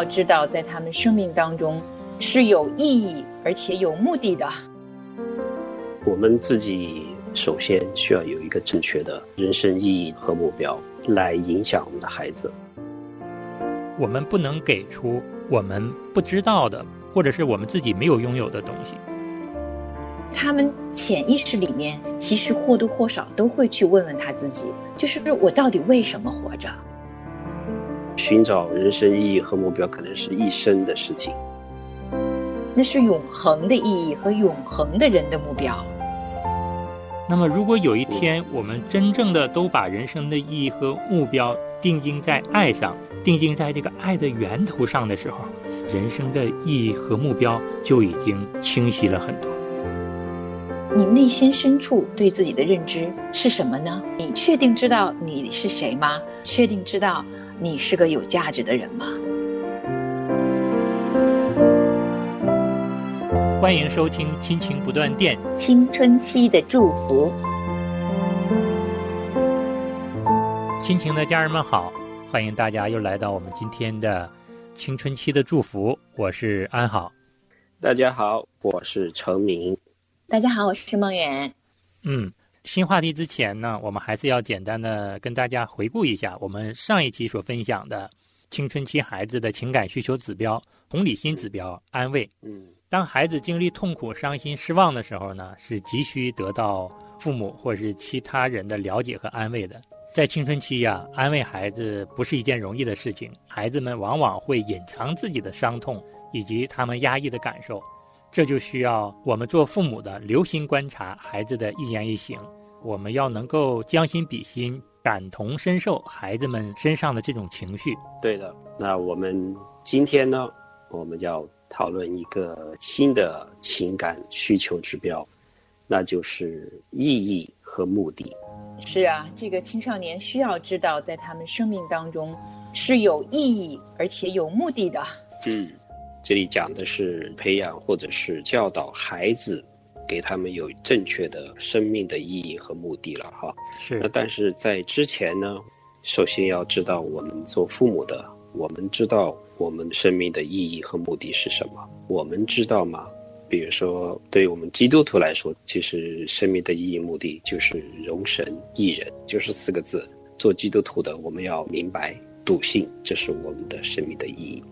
要知道，在他们生命当中是有意义而且有目的的。我们自己首先需要有一个正确的人生意义和目标，来影响我们的孩子。我们不能给出我们不知道的，或者是我们自己没有拥有的东西。他们潜意识里面其实或多或少都会去问问他自己，就是我到底为什么活着？寻找人生意义和目标，可能是一生的事情。那是永恒的意义和永恒的人的目标。那么，如果有一天我们真正的都把人生的意义和目标定睛在爱上，定睛在这个爱的源头上的时候，人生的意义和目标就已经清晰了很多。你内心深处对自己的认知是什么呢？你确定知道你是谁吗？确定知道你是个有价值的人吗？欢迎收听《亲情不断电》，青春期的祝福。亲情的家人们好，欢迎大家又来到我们今天的青春期的祝福。我是安好，大家好，我是程明。大家好，我是梦远。嗯，新话题之前呢，我们还是要简单的跟大家回顾一下我们上一期所分享的青春期孩子的情感需求指标、同理心指标、安慰。嗯，当孩子经历痛苦、伤心、失望的时候呢，是急需得到父母或是其他人的了解和安慰的。在青春期呀，安慰孩子不是一件容易的事情，孩子们往往会隐藏自己的伤痛以及他们压抑的感受。这就需要我们做父母的留心观察孩子的一言一行，我们要能够将心比心，感同身受孩子们身上的这种情绪。对的，那我们今天呢，我们要讨论一个新的情感需求指标，那就是意义和目的。是啊，这个青少年需要知道，在他们生命当中是有意义而且有目的的。嗯。这里讲的是培养或者是教导孩子，给他们有正确的生命的意义和目的了哈。是。那但是在之前呢，首先要知道我们做父母的，我们知道我们生命的意义和目的是什么？我们知道吗？比如说，对于我们基督徒来说，其实生命的意义目的就是容神益人，就是四个字。做基督徒的，我们要明白笃信，这是我们的生命的意义。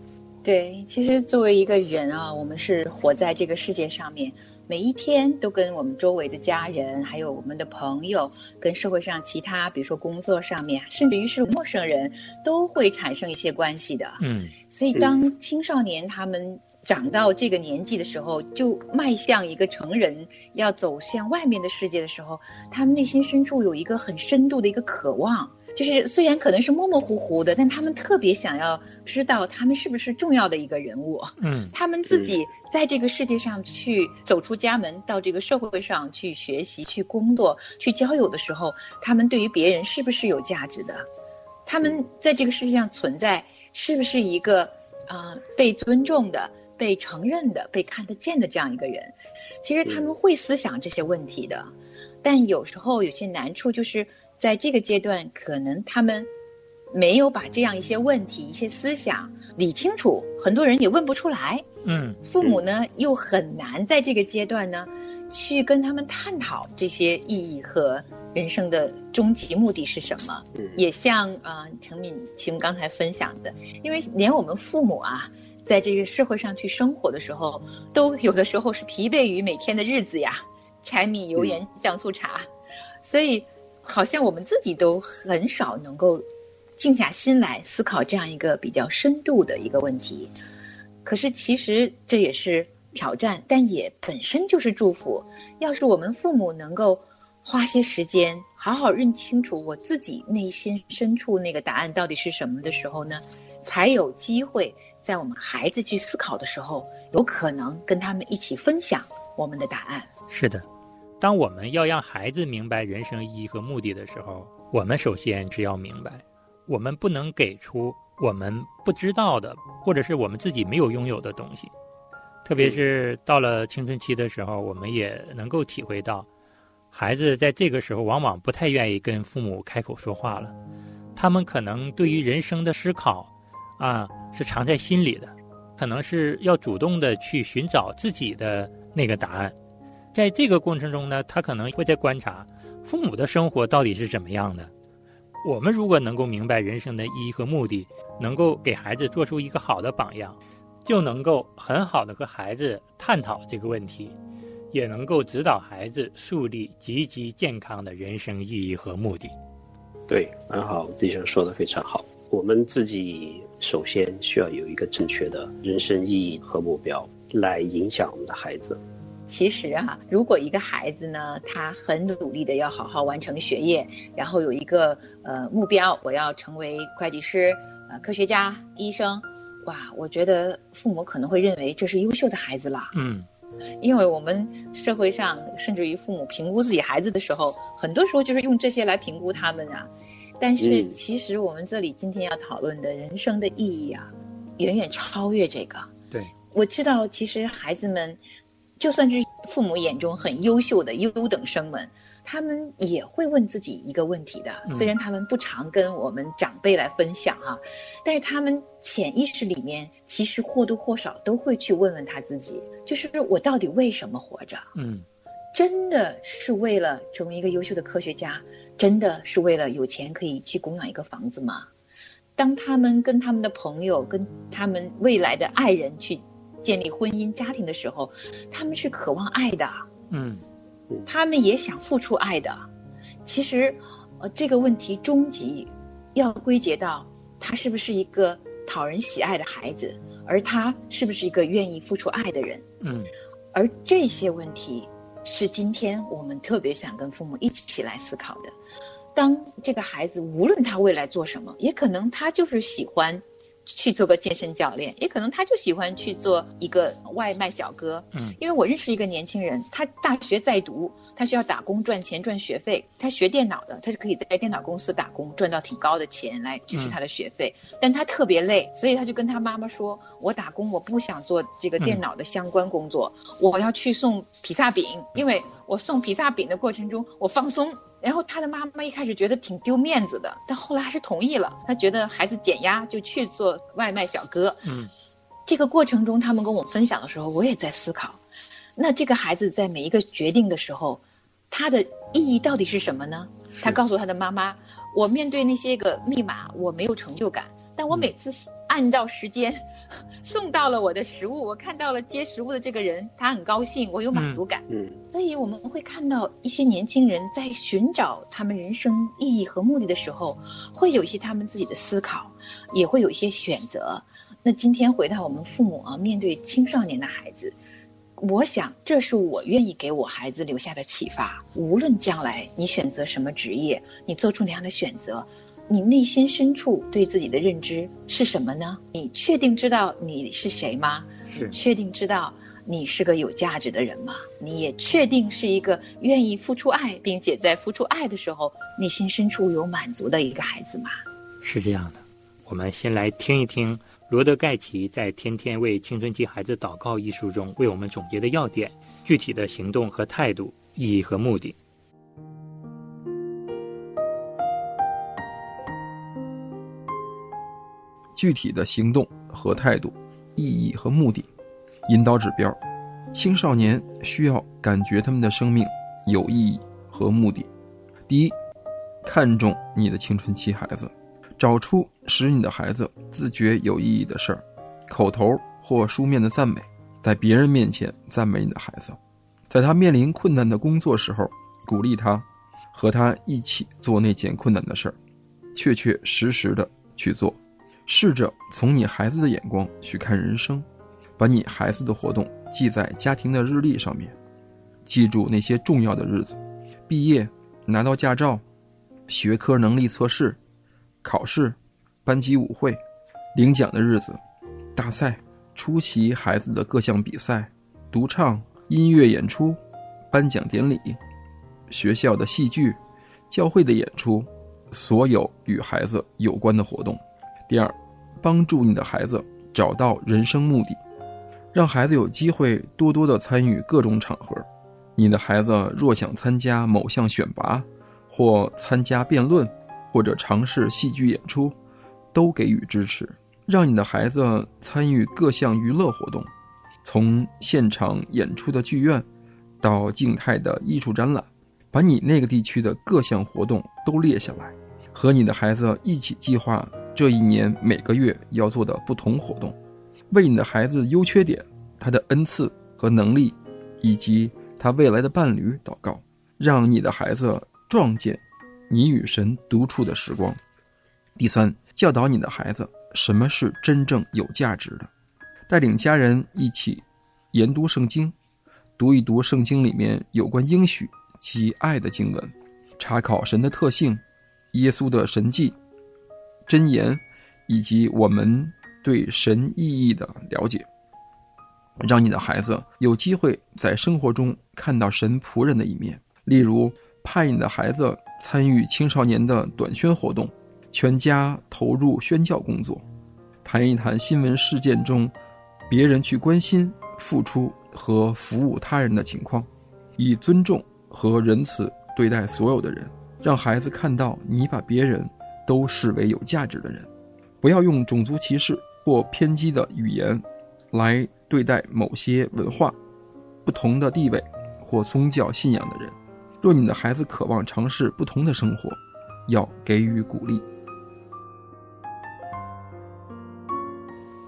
对，其实作为一个人啊，我们是活在这个世界上面，每一天都跟我们周围的家人，还有我们的朋友，跟社会上其他，比如说工作上面，甚至于是陌生人，都会产生一些关系的。嗯，所以当青少年他们长到这个年纪的时候，就迈向一个成人，要走向外面的世界的时候，他们内心深处有一个很深度的一个渴望。就是虽然可能是模模糊糊的，但他们特别想要知道他们是不是重要的一个人物。嗯，他们自己在这个世界上去走出家门，到这个社会上去学习、去工作、去交友的时候，他们对于别人是不是有价值的？他们在这个世界上存在，是不是一个啊被尊重的、被承认的、被看得见的这样一个人？其实他们会思想这些问题的，但有时候有些难处就是。在这个阶段，可能他们没有把这样一些问题、一些思想理清楚，很多人也问不出来。嗯，父母呢又很难在这个阶段呢去跟他们探讨这些意义和人生的终极目的是什么。也像啊陈敏其实刚才分享的，因为连我们父母啊，在这个社会上去生活的时候，都有的时候是疲惫于每天的日子呀，柴米油盐酱醋茶，所以。好像我们自己都很少能够静下心来思考这样一个比较深度的一个问题，可是其实这也是挑战，但也本身就是祝福。要是我们父母能够花些时间，好好认清楚我自己内心深处那个答案到底是什么的时候呢，才有机会在我们孩子去思考的时候，有可能跟他们一起分享我们的答案。是的。当我们要让孩子明白人生意义和目的的时候，我们首先是要明白，我们不能给出我们不知道的，或者是我们自己没有拥有的东西。特别是到了青春期的时候，我们也能够体会到，孩子在这个时候往往不太愿意跟父母开口说话了。他们可能对于人生的思考，啊，是藏在心里的，可能是要主动的去寻找自己的那个答案。在这个过程中呢，他可能会在观察父母的生活到底是怎么样的。我们如果能够明白人生的意义和目的，能够给孩子做出一个好的榜样，就能够很好的和孩子探讨这个问题，也能够指导孩子树立积极健康的人生意义和目的。对，很好，弟兄说的非常好。我们自己首先需要有一个正确的人生意义和目标，来影响我们的孩子。其实啊，如果一个孩子呢，他很努力的要好好完成学业，然后有一个呃目标，我要成为会计师、呃科学家、医生，哇，我觉得父母可能会认为这是优秀的孩子了。嗯，因为我们社会上，甚至于父母评估自己孩子的时候，很多时候就是用这些来评估他们啊。但是其实我们这里今天要讨论的人生的意义啊，远远超越这个。对，我知道，其实孩子们。就算是父母眼中很优秀的优等生们，他们也会问自己一个问题的。虽然他们不常跟我们长辈来分享哈，但是他们潜意识里面其实或多或少都会去问问他自己：，就是我到底为什么活着？嗯，真的是为了成为一个优秀的科学家？真的是为了有钱可以去供养一个房子吗？当他们跟他们的朋友、跟他们未来的爱人去。建立婚姻家庭的时候，他们是渴望爱的，嗯，他们也想付出爱的。其实，呃，这个问题终极要归结到他是不是一个讨人喜爱的孩子，而他是不是一个愿意付出爱的人，嗯。而这些问题是今天我们特别想跟父母一起来思考的。当这个孩子无论他未来做什么，也可能他就是喜欢。去做个健身教练，也可能他就喜欢去做一个外卖小哥。嗯，因为我认识一个年轻人，他大学在读，他需要打工赚钱赚学费。他学电脑的，他就可以在电脑公司打工，赚到挺高的钱来支持他的学费。但他特别累，所以他就跟他妈妈说：“我打工，我不想做这个电脑的相关工作，我要去送披萨饼，因为我送披萨饼的过程中，我放松。”然后他的妈妈一开始觉得挺丢面子的，但后来还是同意了。他觉得孩子减压，就去做外卖小哥。嗯，这个过程中，他们跟我分享的时候，我也在思考，那这个孩子在每一个决定的时候，他的意义到底是什么呢？他告诉他的妈妈：“我面对那些个密码，我没有成就感，但我每次按照时间。” 送到了我的食物，我看到了接食物的这个人，他很高兴，我有满足感。嗯，所以我们会看到一些年轻人在寻找他们人生意义和目的的时候，会有一些他们自己的思考，也会有一些选择。那今天回到我们父母啊，面对青少年的孩子，我想这是我愿意给我孩子留下的启发。无论将来你选择什么职业，你做出那样的选择。你内心深处对自己的认知是什么呢？你确定知道你是谁吗？是。确定知道你是个有价值的人吗？你也确定是一个愿意付出爱，并且在付出爱的时候内心深处有满足的一个孩子吗？是这样的。我们先来听一听罗德盖奇在《天天为青春期孩子祷告》一书中为我们总结的要点、具体的行动和态度、意义和目的。具体的行动和态度、意义和目的、引导指标，青少年需要感觉他们的生命有意义和目的。第一，看重你的青春期孩子，找出使你的孩子自觉有意义的事儿，口头或书面的赞美，在别人面前赞美你的孩子，在他面临困难的工作时候鼓励他，和他一起做那件困难的事儿，确确实实的去做。试着从你孩子的眼光去看人生，把你孩子的活动记在家庭的日历上面，记住那些重要的日子：毕业、拿到驾照、学科能力测试、考试、班级舞会、领奖的日子、大赛、出席孩子的各项比赛、独唱、音乐演出、颁奖典礼、学校的戏剧、教会的演出，所有与孩子有关的活动。第二，帮助你的孩子找到人生目的，让孩子有机会多多的参与各种场合。你的孩子若想参加某项选拔，或参加辩论，或者尝试戏剧演出，都给予支持，让你的孩子参与各项娱乐活动，从现场演出的剧院，到静态的艺术展览，把你那个地区的各项活动都列下来，和你的孩子一起计划这一年每个月要做的不同活动，为你的孩子优缺点、他的恩赐和能力，以及他未来的伴侣祷告，让你的孩子撞见你与神独处的时光。第三，教导你的孩子什么是真正有价值的，带领家人一起研读圣经，读一读圣经里面有关应许及爱的经文，查考神的特性、耶稣的神迹、箴言，以及我们对神意义的了解，让你的孩子有机会在生活中看到神仆人的一面。例如，派你的孩子参与青少年的短宣活动。全家投入宣教工作，谈一谈新闻事件中别人去关心、付出和服务他人的情况，以尊重和仁慈对待所有的人，让孩子看到你把别人都视为有价值的人。不要用种族歧视或偏激的语言来对待某些文化、不同的地位或宗教信仰的人。若你的孩子渴望尝试不同的生活，要给予鼓励。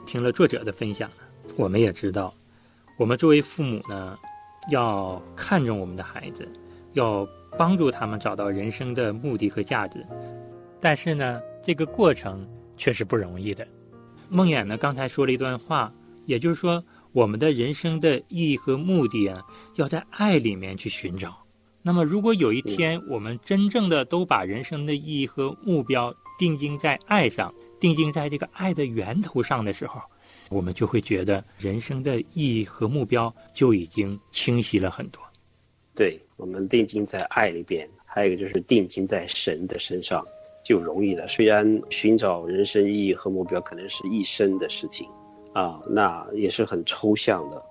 听了作者的分享，我们也知道，我们作为父母呢，要看重我们的孩子，要帮助他们找到人生的目的和价值。但是呢，这个过程却是不容易的。梦魇呢，刚才说了一段话，也就是说，我们的人生的意义和目的啊，要在爱里面去寻找。那么，如果有一天我们真正的都把人生的意义和目标定睛在爱上，定睛在这个爱的源头上的时候，我们就会觉得人生的意义和目标就已经清晰了很多。对我们定睛在爱里边，还有一个就是定睛在神的身上，就容易了。虽然寻找人生意义和目标可能是一生的事情啊，那也是很抽象的。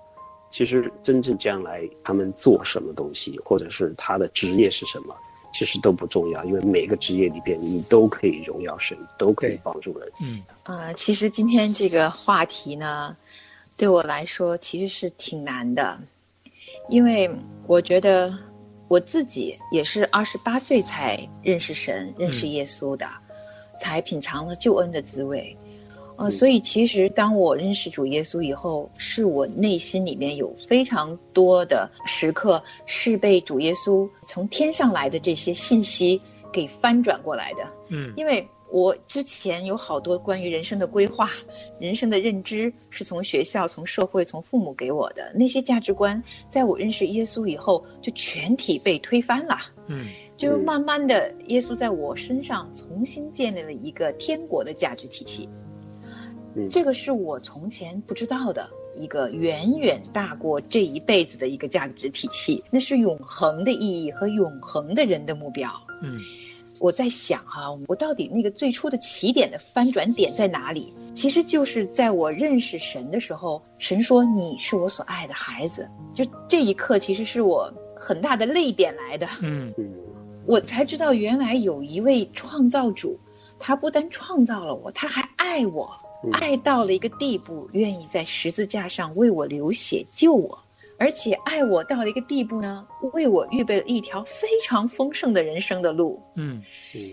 其实真正将来他们做什么东西，或者是他的职业是什么？其实都不重要，因为每个职业里边你都可以荣耀神，都可以帮助人。嗯，呃，其实今天这个话题呢，对我来说其实是挺难的，因为我觉得我自己也是二十八岁才认识神、认识耶稣的，才品尝了救恩的滋味。呃，所以其实当我认识主耶稣以后，是我内心里面有非常多的时刻是被主耶稣从天上来的这些信息给翻转过来的。嗯，因为我之前有好多关于人生的规划、人生的认知，是从学校、从社会、从父母给我的那些价值观，在我认识耶稣以后，就全体被推翻了。嗯，就是慢慢的，耶稣在我身上重新建立了一个天国的价值体系。嗯这个是我从前不知道的一个远远大过这一辈子的一个价值体系，那是永恒的意义和永恒的人的目标。嗯，我在想哈，我到底那个最初的起点的翻转点在哪里？其实就是在我认识神的时候，神说你是我所爱的孩子，就这一刻其实是我很大的泪点来的。嗯嗯，我才知道原来有一位创造主，他不单创造了我，他还爱我。爱到了一个地步，愿意在十字架上为我流血救我，而且爱我到了一个地步呢，为我预备了一条非常丰盛的人生的路。嗯。嗯，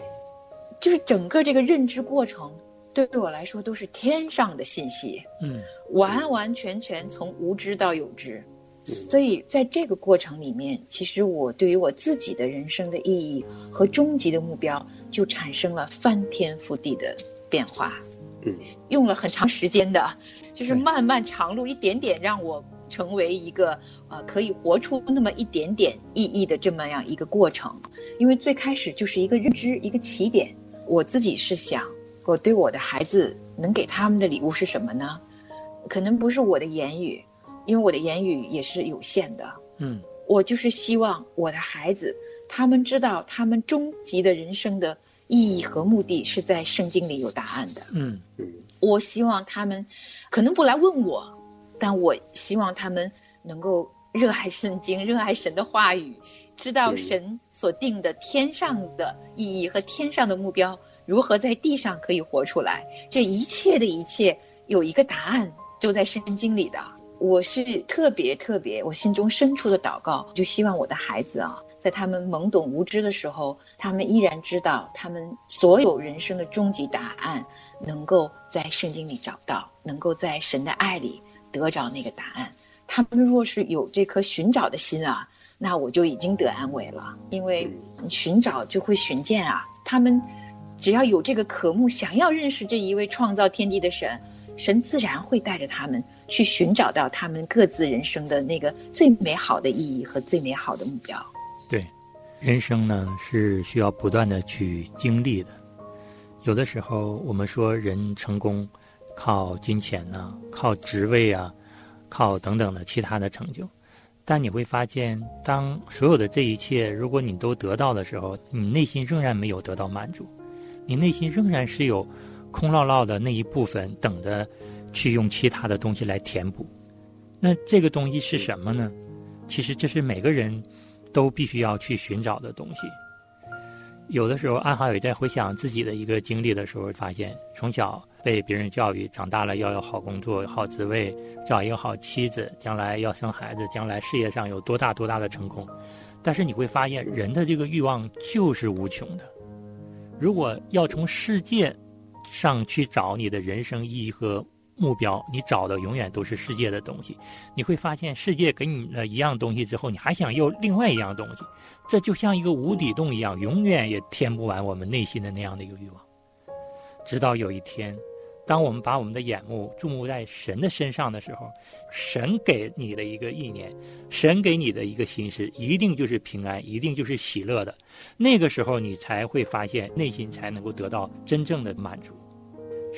就是整个这个认知过程，对我来说都是天上的信息。嗯，完完全全从无知到有知，所以在这个过程里面，其实我对于我自己的人生的意义和终极的目标，就产生了翻天覆地的变化。嗯，用了很长时间的，就是漫漫长路，一点点让我成为一个呃可以活出那么一点点意义的这么样一个过程。因为最开始就是一个认知，一个起点。我自己是想，我对我的孩子能给他们的礼物是什么呢？可能不是我的言语，因为我的言语也是有限的。嗯，我就是希望我的孩子，他们知道他们终极的人生的。意义和目的是在圣经里有答案的。嗯嗯，我希望他们可能不来问我，但我希望他们能够热爱圣经，热爱神的话语，知道神所定的天上的意义和天上的目标如何在地上可以活出来？这一切的一切有一个答案，就在圣经里的。我是特别特别，我心中深处的祷告，就希望我的孩子啊，在他们懵懂无知的时候，他们依然知道他们所有人生的终极答案，能够在圣经里找到，能够在神的爱里得着那个答案。他们若是有这颗寻找的心啊，那我就已经得安慰了，因为寻找就会寻见啊。他们只要有这个渴慕，想要认识这一位创造天地的神，神自然会带着他们。去寻找到他们各自人生的那个最美好的意义和最美好的目标。对，人生呢是需要不断的去经历的。有的时候我们说人成功靠金钱呢，靠职位啊，靠等等的其他的成就，但你会发现，当所有的这一切如果你都得到的时候，你内心仍然没有得到满足，你内心仍然是有空落落的那一部分等着。去用其他的东西来填补，那这个东西是什么呢？其实这是每个人都必须要去寻找的东西。有的时候，安华也在回想自己的一个经历的时候，发现从小被别人教育，长大了要有好工作、好职位，找一个好妻子，将来要生孩子，将来事业上有多大多大的成功。但是你会发现，人的这个欲望就是无穷的。如果要从世界上去找你的人生意义和目标，你找的永远都是世界的东西，你会发现世界给你了一样东西之后，你还想要另外一样东西，这就像一个无底洞一样，永远也填不完我们内心的那样的一个欲望。直到有一天，当我们把我们的眼目注目在神的身上的时候，神给你的一个意念，神给你的一个心思，一定就是平安，一定就是喜乐的。那个时候，你才会发现内心才能够得到真正的满足。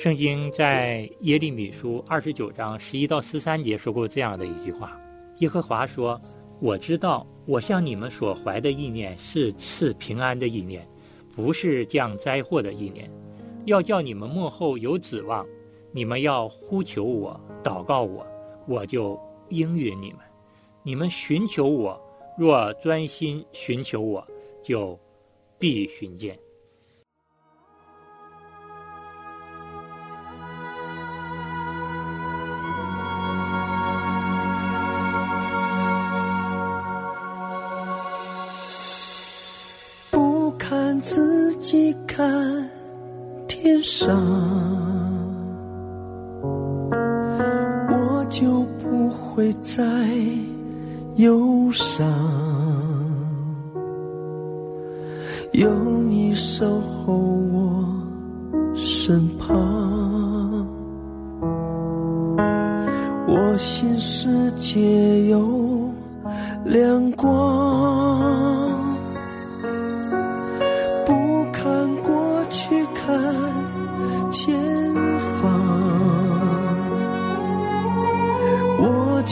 圣经在耶利米书二十九章十一到十三节说过这样的一句话：“耶和华说，我知道我向你们所怀的意念是赐平安的意念，不是降灾祸的意念，要叫你们幕后有指望。你们要呼求我，祷告我，我就应允你们。你们寻求我，若专心寻求我，就必寻见。”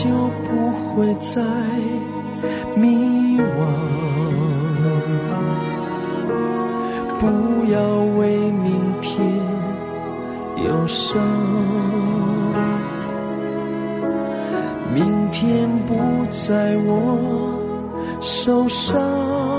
就不会再迷惘，不要为明天忧伤，明天不在我手上。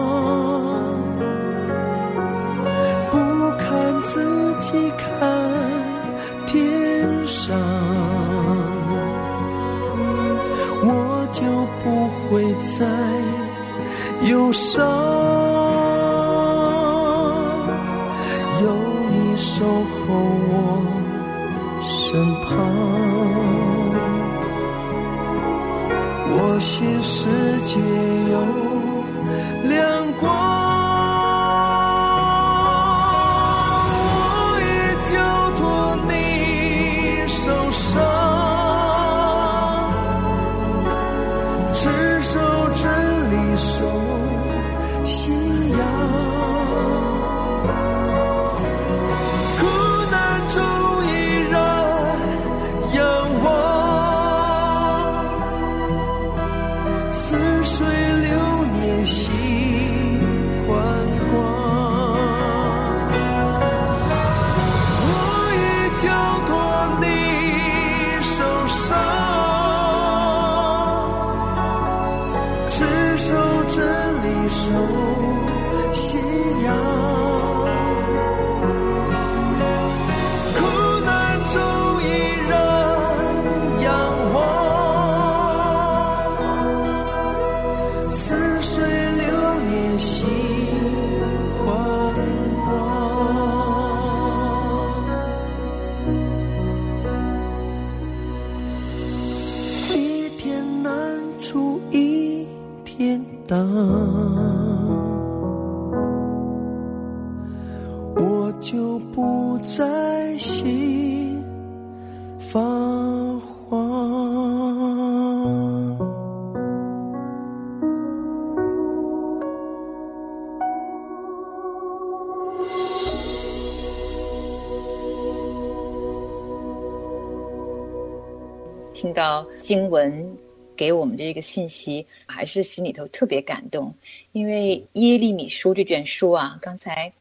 到经文给我们的这个信息，还是心里头特别感动。因为耶利米书这卷书啊，刚才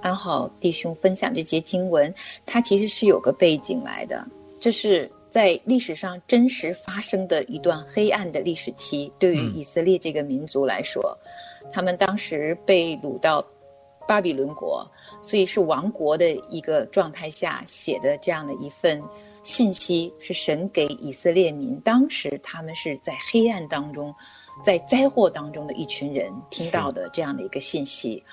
安好弟兄分享这节经文，它其实是有个背景来的。这是在历史上真实发生的一段黑暗的历史期，对于以色列这个民族来说，他们当时被掳到巴比伦国，所以是亡国的一个状态下写的这样的一份。信息是神给以色列民，当时他们是在黑暗当中，在灾祸当中的一群人听到的这样的一个信息。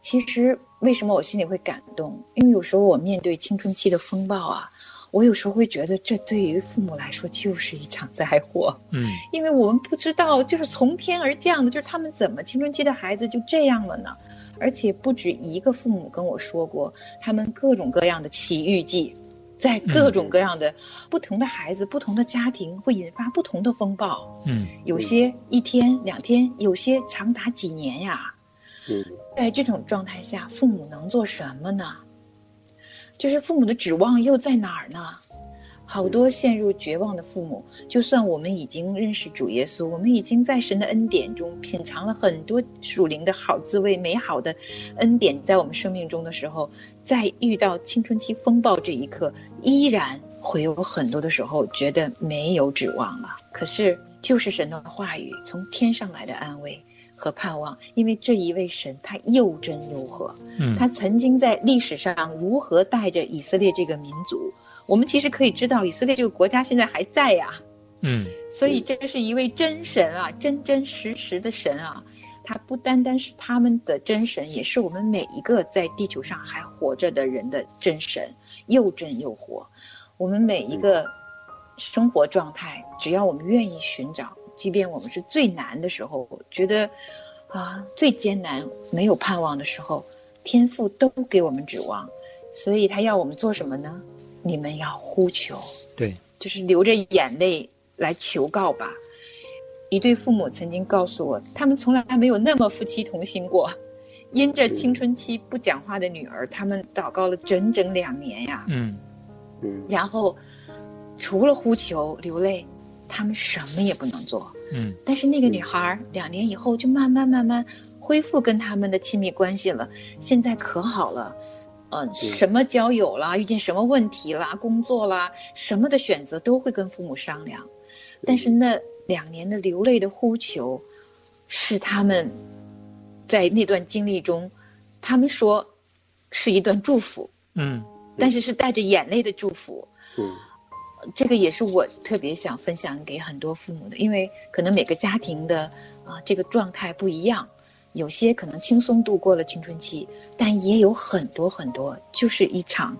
其实为什么我心里会感动？因为有时候我面对青春期的风暴啊，我有时候会觉得这对于父母来说就是一场灾祸。嗯，因为我们不知道就是从天而降的，就是他们怎么青春期的孩子就这样了呢？而且不止一个父母跟我说过，他们各种各样的奇遇记。在各种各样的不同的孩子、不同的家庭，会引发不同的风暴。嗯，有些一天两天，有些长达几年呀。嗯，在这种状态下，父母能做什么呢？就是父母的指望又在哪儿呢？好多陷入绝望的父母，就算我们已经认识主耶稣，我们已经在神的恩典中品尝了很多属灵的好滋味、美好的恩典，在我们生命中的时候，在遇到青春期风暴这一刻，依然会有很多的时候觉得没有指望了。可是，就是神的话语从天上来的安慰和盼望，因为这一位神他又真又和，嗯，他曾经在历史上如何带着以色列这个民族。我们其实可以知道，以色列这个国家现在还在呀，嗯，所以这是一位真神啊，真真实实的神啊，他不单单是他们的真神，也是我们每一个在地球上还活着的人的真神，又真又活。我们每一个生活状态，只要我们愿意寻找，即便我们是最难的时候，觉得啊最艰难、没有盼望的时候，天父都给我们指望，所以他要我们做什么呢？你们要呼求，对，就是流着眼泪来求告吧。一对父母曾经告诉我，他们从来没有那么夫妻同心过。因着青春期不讲话的女儿，他们祷告了整整两年呀。嗯嗯，然后除了呼求流泪，他们什么也不能做。嗯，但是那个女孩两年以后就慢慢慢慢恢复跟他们的亲密关系了，现在可好了。嗯，什么交友啦，遇见什么问题啦，工作啦，什么的选择都会跟父母商量。但是那两年的流泪的呼求，是他们在那段经历中，他们说是一段祝福。嗯，但是是带着眼泪的祝福。嗯，这个也是我特别想分享给很多父母的，因为可能每个家庭的啊这个状态不一样。有些可能轻松度过了青春期，但也有很多很多，就是一场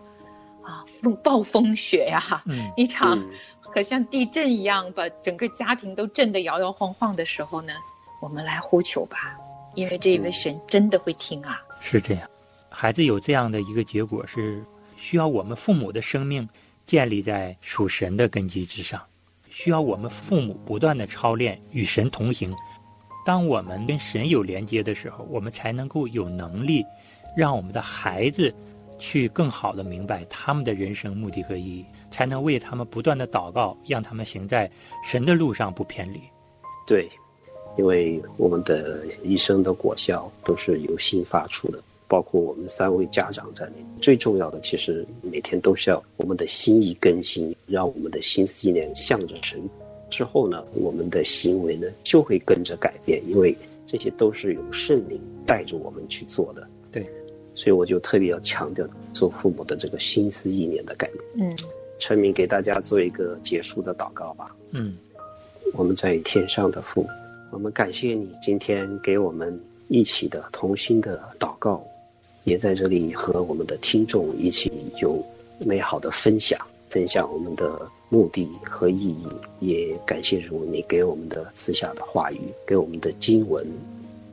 啊风暴风雪呀，嗯，一场可像地震一样把整个家庭都震得摇摇晃晃的时候呢，我们来呼求吧，因为这一位神真的会听啊。是这样，孩子有这样的一个结果是需要我们父母的生命建立在属神的根基之上，需要我们父母不断的操练与神同行。当我们跟神有连接的时候，我们才能够有能力，让我们的孩子去更好的明白他们的人生目的和意义，才能为他们不断的祷告，让他们行在神的路上不偏离。对，因为我们的一生的果效都是由心发出的，包括我们三位家长在内。最重要的，其实每天都是要我们的心意更新，让我们的心思意念向着神。之后呢，我们的行为呢就会跟着改变，因为这些都是由圣灵带着我们去做的。对，所以我就特别要强调做父母的这个心思意念的改变。嗯，陈明给大家做一个结束的祷告吧。嗯，我们在天上的父，我们感谢你今天给我们一起的同心的祷告，也在这里和我们的听众一起有美好的分享。分享我们的目的和意义，也感谢主你给我们的赐下的话语，给我们的经文，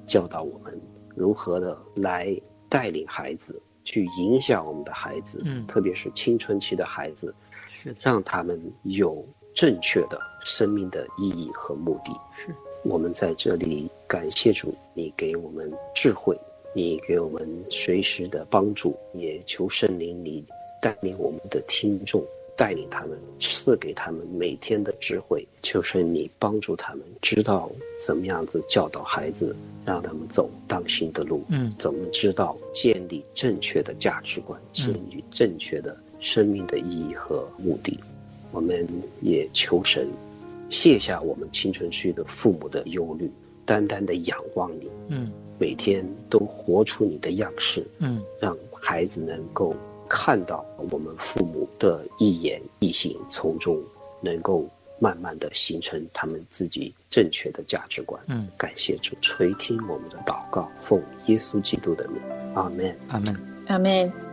教导我们如何的来带领孩子去影响我们的孩子，嗯，特别是青春期的孩子，是让他们有正确的生命的意义和目的。是，我们在这里感谢主，你给我们智慧，你给我们随时的帮助，也求圣灵你带领我们的听众。带领他们，赐给他们每天的智慧，就是你帮助他们知道怎么样子教导孩子，让他们走当心的路。嗯，怎么知道建立正确的价值观，建立正确的生命的意义和目的？我们也求神卸下我们青春期的父母的忧虑，单单的仰望你。嗯，每天都活出你的样式。嗯，让孩子能够。看到我们父母的一言一行，从中能够慢慢的形成他们自己正确的价值观。嗯，感谢主垂听我们的祷告，奉耶稣基督的名，阿门，阿门，阿门。